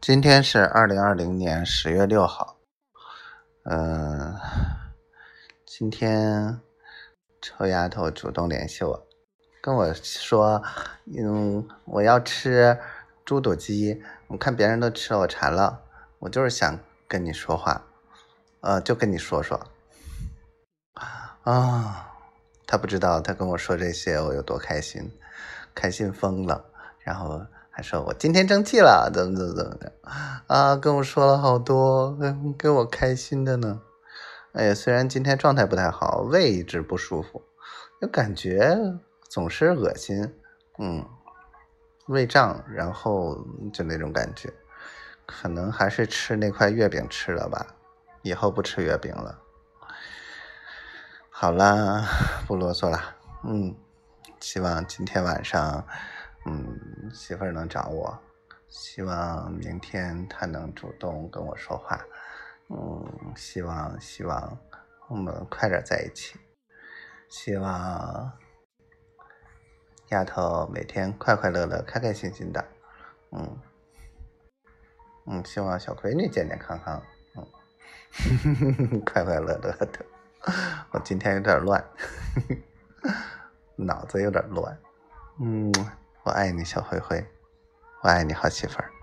今天是二零二零年十月六号，嗯，今天臭丫头主动联系我，跟我说，嗯，我要吃猪肚鸡，我看别人都吃了，我馋了，我就是想跟你说话，呃，就跟你说说，啊，他不知道他跟我说这些我有多开心，开心疯了，然后。还说我今天争气了，怎么怎么怎么的啊？跟我说了好多，给我开心的呢。哎呀，虽然今天状态不太好，胃一直不舒服，就感觉总是恶心，嗯，胃胀，然后就那种感觉，可能还是吃那块月饼吃了吧。以后不吃月饼了。好啦，不啰嗦了，嗯，希望今天晚上。嗯，媳妇儿能找我，希望明天她能主动跟我说话。嗯，希望希望我们快点在一起，希望丫头每天快快乐乐、开开心心的。嗯嗯，希望小闺女健健康康，嗯，快快乐乐的。我今天有点乱，脑子有点乱。嗯。我爱你，小灰灰，我爱你，好媳妇儿。